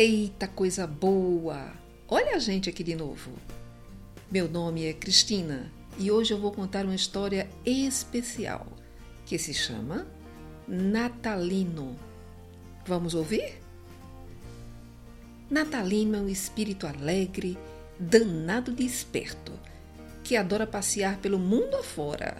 Eita coisa boa! Olha a gente aqui de novo. Meu nome é Cristina e hoje eu vou contar uma história especial que se chama Natalino. Vamos ouvir? Natalino é um espírito alegre, danado de esperto, que adora passear pelo mundo afora.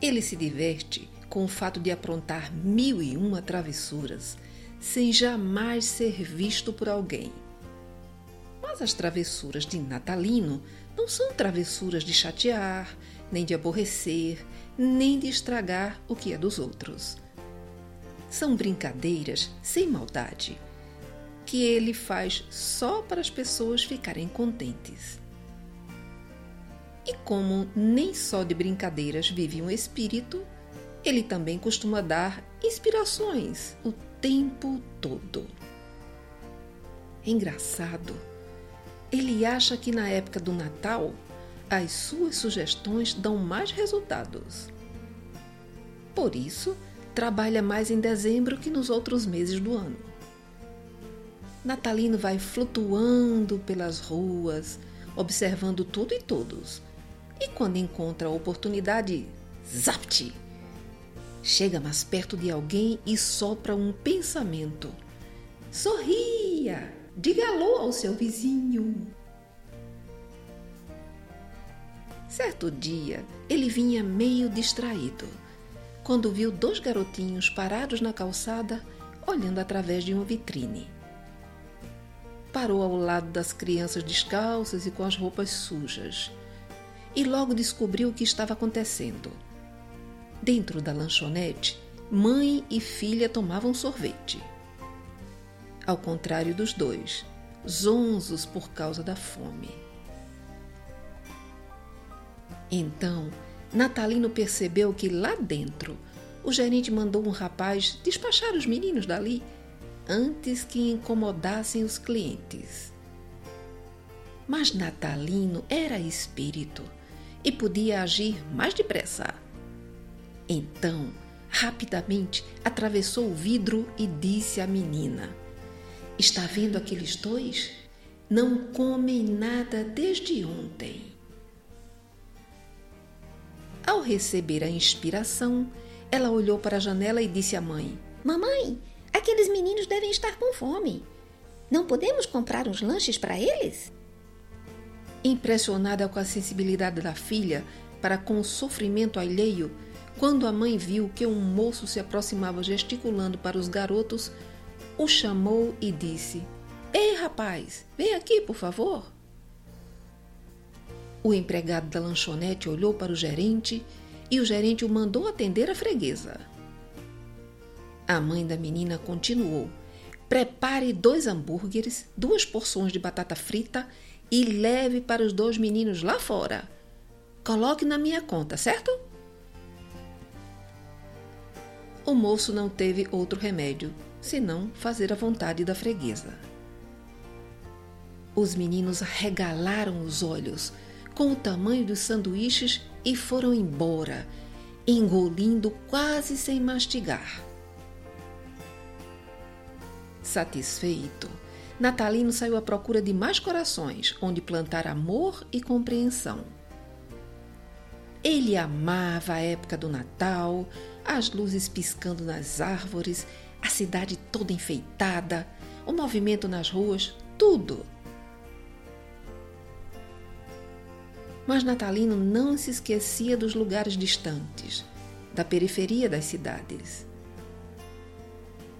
Ele se diverte com o fato de aprontar mil e uma travessuras sem jamais ser visto por alguém. Mas as travessuras de Natalino não são travessuras de chatear, nem de aborrecer, nem de estragar o que é dos outros. São brincadeiras sem maldade, que ele faz só para as pessoas ficarem contentes. E como nem só de brincadeiras vive um espírito, ele também costuma dar inspirações o tempo todo. Engraçado, ele acha que na época do Natal as suas sugestões dão mais resultados. Por isso, trabalha mais em dezembro que nos outros meses do ano. Natalino vai flutuando pelas ruas, observando tudo e todos. E quando encontra a oportunidade, zapt! Chega mais perto de alguém e sopra um pensamento. Sorria! Diga alô ao seu vizinho. Certo dia, ele vinha meio distraído, quando viu dois garotinhos parados na calçada, olhando através de uma vitrine. Parou ao lado das crianças descalças e com as roupas sujas, e logo descobriu o que estava acontecendo. Dentro da lanchonete, mãe e filha tomavam sorvete. Ao contrário dos dois, zonzos por causa da fome. Então, Natalino percebeu que lá dentro o gerente mandou um rapaz despachar os meninos dali antes que incomodassem os clientes. Mas Natalino era espírito e podia agir mais depressa. Então, rapidamente atravessou o vidro e disse à menina: Está vendo aqueles dois? Não comem nada desde ontem. Ao receber a inspiração, ela olhou para a janela e disse à mãe: Mamãe, aqueles meninos devem estar com fome. Não podemos comprar uns lanches para eles? Impressionada com a sensibilidade da filha para com o sofrimento alheio, quando a mãe viu que um moço se aproximava gesticulando para os garotos, o chamou e disse: Ei, rapaz, vem aqui, por favor. O empregado da lanchonete olhou para o gerente e o gerente o mandou atender a freguesa. A mãe da menina continuou: Prepare dois hambúrgueres, duas porções de batata frita e leve para os dois meninos lá fora. Coloque na minha conta, certo? O moço não teve outro remédio senão fazer a vontade da freguesa. Os meninos regalaram os olhos com o tamanho dos sanduíches e foram embora, engolindo quase sem mastigar. Satisfeito, Natalino saiu à procura de mais corações onde plantar amor e compreensão. Ele amava a época do Natal, as luzes piscando nas árvores, a cidade toda enfeitada, o movimento nas ruas, tudo. Mas Natalino não se esquecia dos lugares distantes, da periferia das cidades.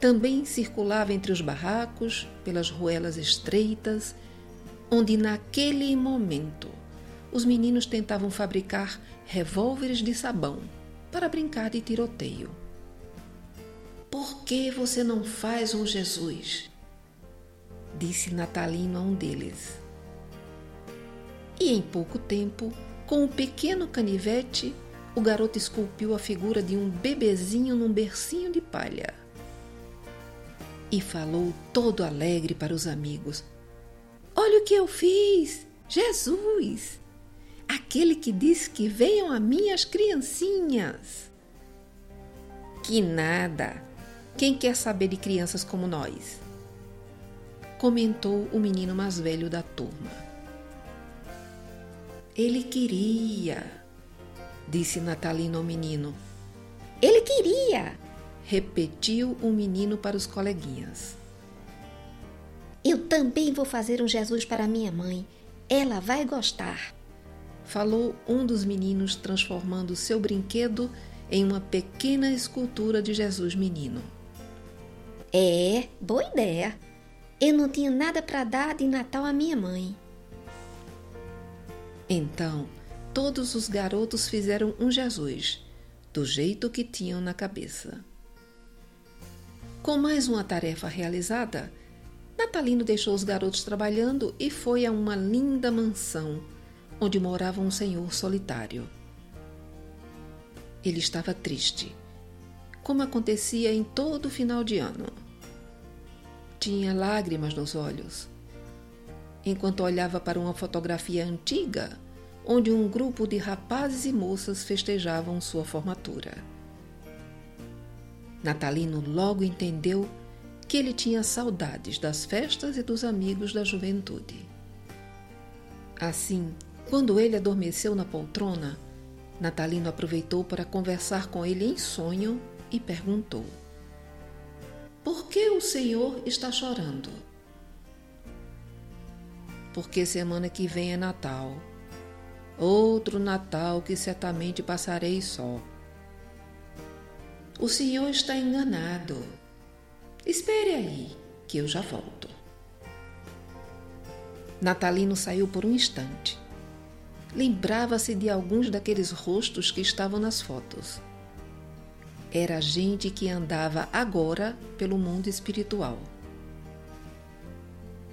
Também circulava entre os barracos, pelas ruelas estreitas, onde naquele momento os meninos tentavam fabricar revólveres de sabão para brincar de tiroteio. Por que você não faz um Jesus? Disse Natalino a um deles. E em pouco tempo, com um pequeno canivete, o garoto esculpiu a figura de um bebezinho num bercinho de palha. E falou todo alegre para os amigos: Olha o que eu fiz! Jesus! Aquele que diz que venham a mim as criancinhas. Que nada! Quem quer saber de crianças como nós? comentou o menino mais velho da turma. Ele queria, disse Natalino ao menino. Ele queria, repetiu o menino para os coleguinhas. Eu também vou fazer um Jesus para minha mãe. Ela vai gostar. Falou um dos meninos, transformando seu brinquedo em uma pequena escultura de Jesus menino. É, boa ideia. Eu não tinha nada para dar de Natal à minha mãe. Então, todos os garotos fizeram um Jesus, do jeito que tinham na cabeça. Com mais uma tarefa realizada, Natalino deixou os garotos trabalhando e foi a uma linda mansão onde morava um senhor solitário. Ele estava triste, como acontecia em todo final de ano. Tinha lágrimas nos olhos, enquanto olhava para uma fotografia antiga onde um grupo de rapazes e moças festejavam sua formatura. Natalino logo entendeu que ele tinha saudades das festas e dos amigos da juventude. Assim, quando ele adormeceu na poltrona, Natalino aproveitou para conversar com ele em sonho e perguntou: Por que o senhor está chorando? Porque semana que vem é Natal. Outro Natal que certamente passarei só. O senhor está enganado. Espere aí, que eu já volto. Natalino saiu por um instante. Lembrava-se de alguns daqueles rostos que estavam nas fotos. Era gente que andava agora pelo mundo espiritual.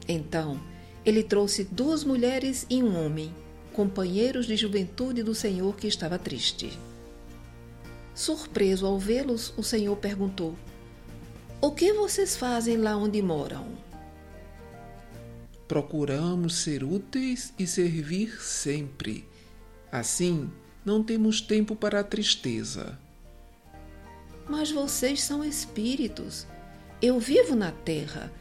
Então, ele trouxe duas mulheres e um homem, companheiros de juventude do Senhor que estava triste. Surpreso ao vê-los, o Senhor perguntou: o que vocês fazem lá onde moram? Procuramos ser úteis e servir sempre. Assim, não temos tempo para a tristeza. Mas vocês são espíritos. Eu vivo na terra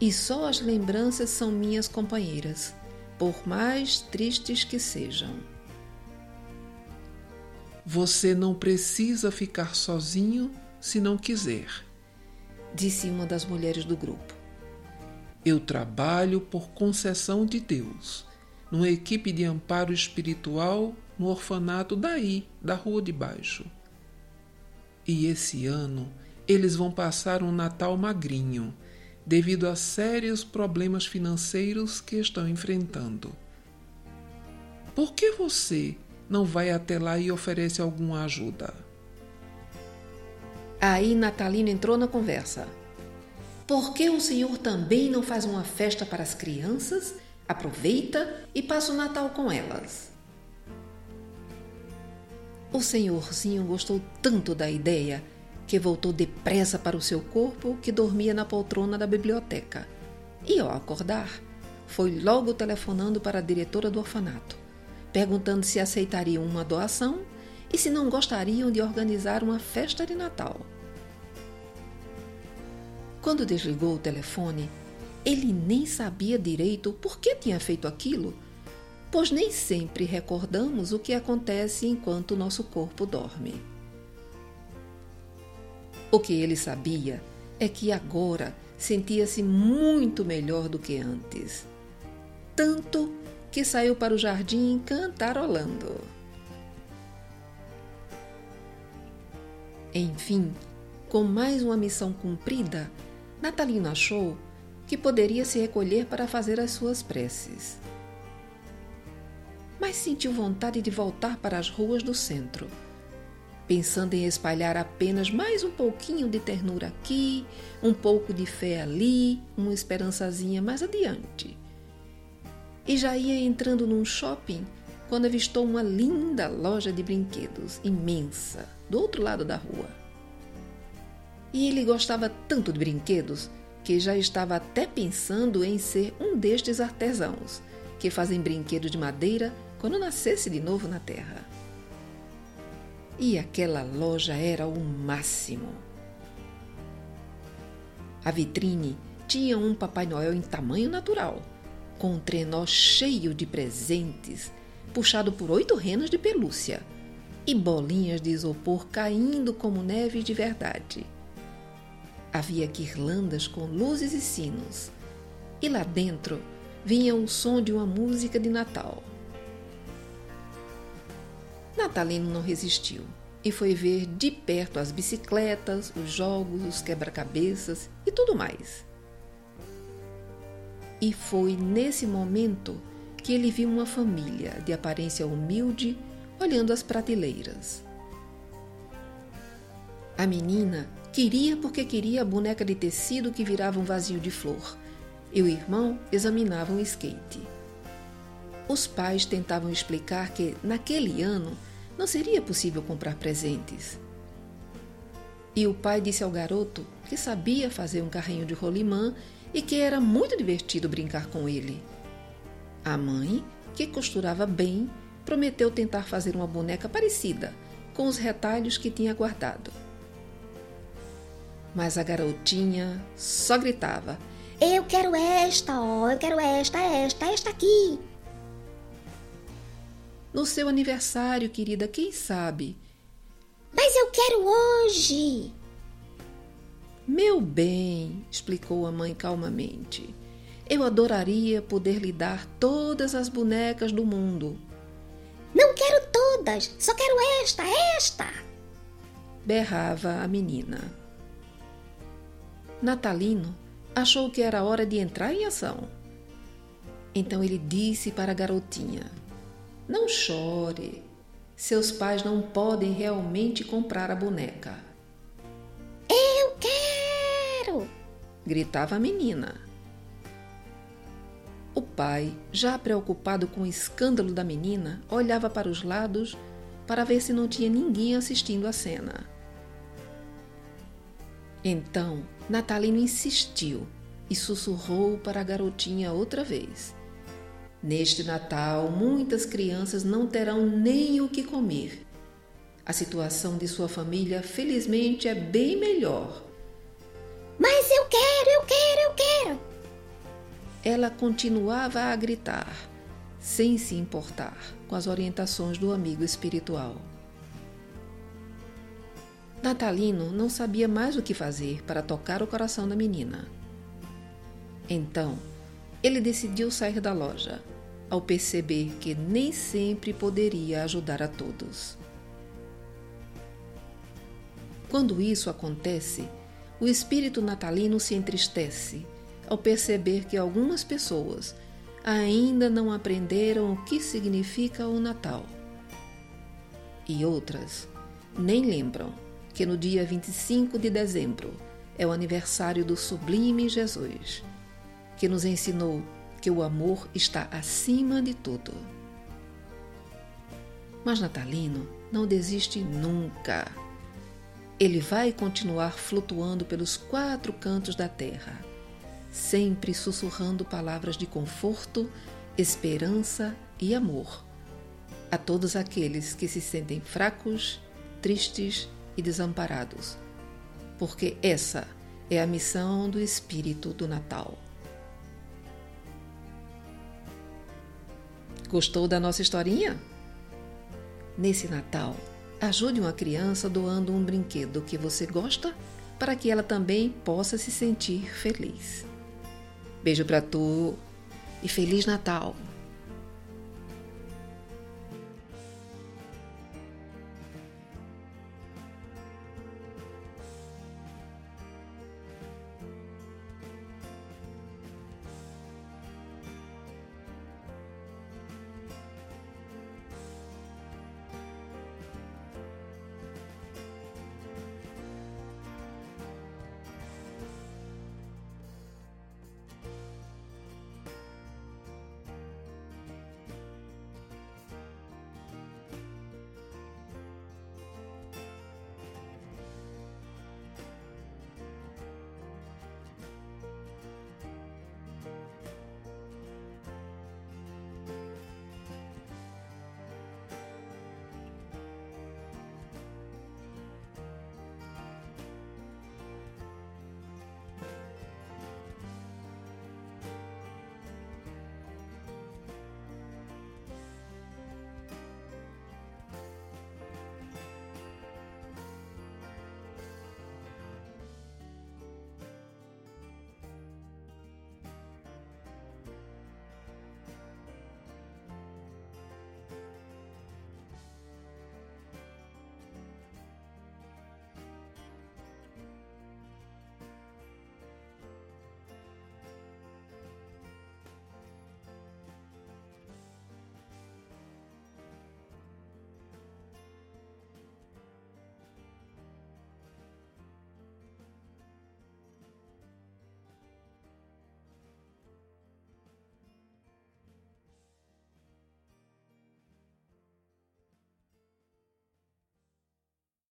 e só as lembranças são minhas companheiras, por mais tristes que sejam. Você não precisa ficar sozinho se não quiser disse uma das mulheres do grupo. Eu trabalho por concessão de Deus, numa equipe de amparo espiritual no orfanato daí, da rua de baixo. E esse ano eles vão passar um Natal magrinho, devido a sérios problemas financeiros que estão enfrentando. Por que você não vai até lá e oferece alguma ajuda? Aí Natalina entrou na conversa. Por que o senhor também não faz uma festa para as crianças, aproveita e passa o Natal com elas? O senhorzinho gostou tanto da ideia que voltou depressa para o seu corpo que dormia na poltrona da biblioteca. E ao acordar, foi logo telefonando para a diretora do orfanato, perguntando se aceitariam uma doação e se não gostariam de organizar uma festa de Natal. Quando desligou o telefone, ele nem sabia direito por que tinha feito aquilo, pois nem sempre recordamos o que acontece enquanto nosso corpo dorme. O que ele sabia é que agora sentia-se muito melhor do que antes. Tanto que saiu para o jardim cantarolando. Enfim, com mais uma missão cumprida, Natalino achou que poderia se recolher para fazer as suas preces. Mas sentiu vontade de voltar para as ruas do centro, pensando em espalhar apenas mais um pouquinho de ternura aqui, um pouco de fé ali, uma esperançazinha mais adiante. E já ia entrando num shopping quando avistou uma linda loja de brinquedos, imensa, do outro lado da rua. E ele gostava tanto de brinquedos que já estava até pensando em ser um destes artesãos que fazem brinquedos de madeira quando nascesse de novo na terra. E aquela loja era o máximo. A vitrine tinha um Papai Noel em tamanho natural, com um trenó cheio de presentes, puxado por oito renas de pelúcia e bolinhas de isopor caindo como neve de verdade. Havia guirlandas com luzes e sinos, e lá dentro vinha o som de uma música de Natal. Natalino não resistiu e foi ver de perto as bicicletas, os jogos, os quebra-cabeças e tudo mais. E foi nesse momento que ele viu uma família de aparência humilde olhando as prateleiras. A menina queria porque queria a boneca de tecido que virava um vazio de flor, e o irmão examinava um skate. Os pais tentavam explicar que, naquele ano, não seria possível comprar presentes. E o pai disse ao garoto que sabia fazer um carrinho de rolimã e que era muito divertido brincar com ele. A mãe, que costurava bem, prometeu tentar fazer uma boneca parecida, com os retalhos que tinha guardado. Mas a garotinha só gritava: Eu quero esta, ó, eu quero esta, esta, esta aqui. No seu aniversário, querida, quem sabe? Mas eu quero hoje! Meu bem, explicou a mãe calmamente, eu adoraria poder lhe dar todas as bonecas do mundo. Não quero todas, só quero esta, esta! berrava a menina. Natalino achou que era hora de entrar em ação. Então ele disse para a garotinha: não chore. Seus pais não podem realmente comprar a boneca. Eu quero! gritava a menina. O pai, já preocupado com o escândalo da menina, olhava para os lados para ver se não tinha ninguém assistindo a cena. Então, Natalino insistiu e sussurrou para a garotinha outra vez. Neste Natal, muitas crianças não terão nem o que comer. A situação de sua família, felizmente, é bem melhor. Mas eu quero, eu quero, eu quero! Ela continuava a gritar, sem se importar com as orientações do amigo espiritual. Natalino não sabia mais o que fazer para tocar o coração da menina. Então, ele decidiu sair da loja ao perceber que nem sempre poderia ajudar a todos. Quando isso acontece, o espírito natalino se entristece ao perceber que algumas pessoas ainda não aprenderam o que significa o Natal. E outras nem lembram que no dia 25 de dezembro é o aniversário do Sublime Jesus, que nos ensinou que o amor está acima de tudo. Mas Natalino não desiste nunca. Ele vai continuar flutuando pelos quatro cantos da terra, sempre sussurrando palavras de conforto, esperança e amor a todos aqueles que se sentem fracos, tristes e desamparados, porque essa é a missão do Espírito do Natal. Gostou da nossa historinha? Nesse Natal, ajude uma criança doando um brinquedo que você gosta para que ela também possa se sentir feliz. Beijo para tu e Feliz Natal!